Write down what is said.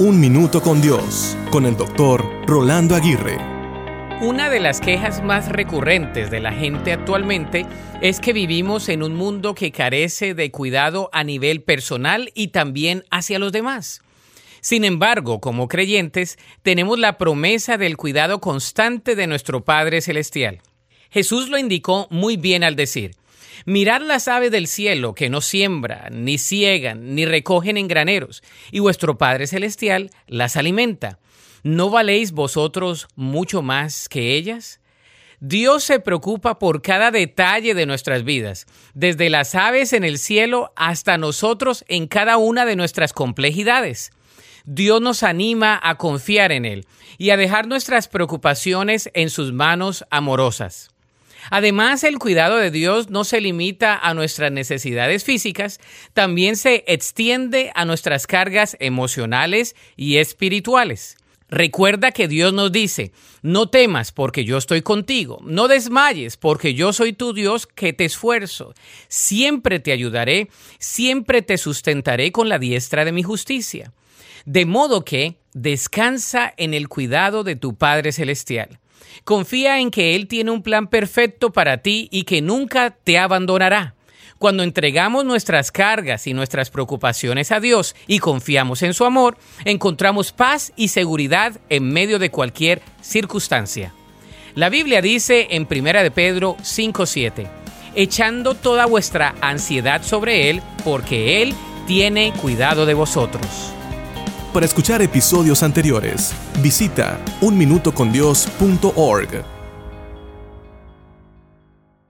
Un Minuto con Dios, con el doctor Rolando Aguirre. Una de las quejas más recurrentes de la gente actualmente es que vivimos en un mundo que carece de cuidado a nivel personal y también hacia los demás. Sin embargo, como creyentes, tenemos la promesa del cuidado constante de nuestro Padre Celestial. Jesús lo indicó muy bien al decir, Mirad las aves del cielo, que no siembran, ni ciegan, ni recogen en graneros, y vuestro Padre Celestial las alimenta. ¿No valéis vosotros mucho más que ellas? Dios se preocupa por cada detalle de nuestras vidas, desde las aves en el cielo hasta nosotros en cada una de nuestras complejidades. Dios nos anima a confiar en Él y a dejar nuestras preocupaciones en sus manos amorosas. Además, el cuidado de Dios no se limita a nuestras necesidades físicas, también se extiende a nuestras cargas emocionales y espirituales. Recuerda que Dios nos dice, no temas porque yo estoy contigo, no desmayes porque yo soy tu Dios que te esfuerzo, siempre te ayudaré, siempre te sustentaré con la diestra de mi justicia. De modo que descansa en el cuidado de tu Padre Celestial. Confía en que Él tiene un plan perfecto para ti y que nunca te abandonará. Cuando entregamos nuestras cargas y nuestras preocupaciones a Dios y confiamos en su amor, encontramos paz y seguridad en medio de cualquier circunstancia. La Biblia dice en 1 de Pedro 5:7, echando toda vuestra ansiedad sobre Él, porque Él tiene cuidado de vosotros. Para escuchar episodios anteriores, visita unminutocondios.org.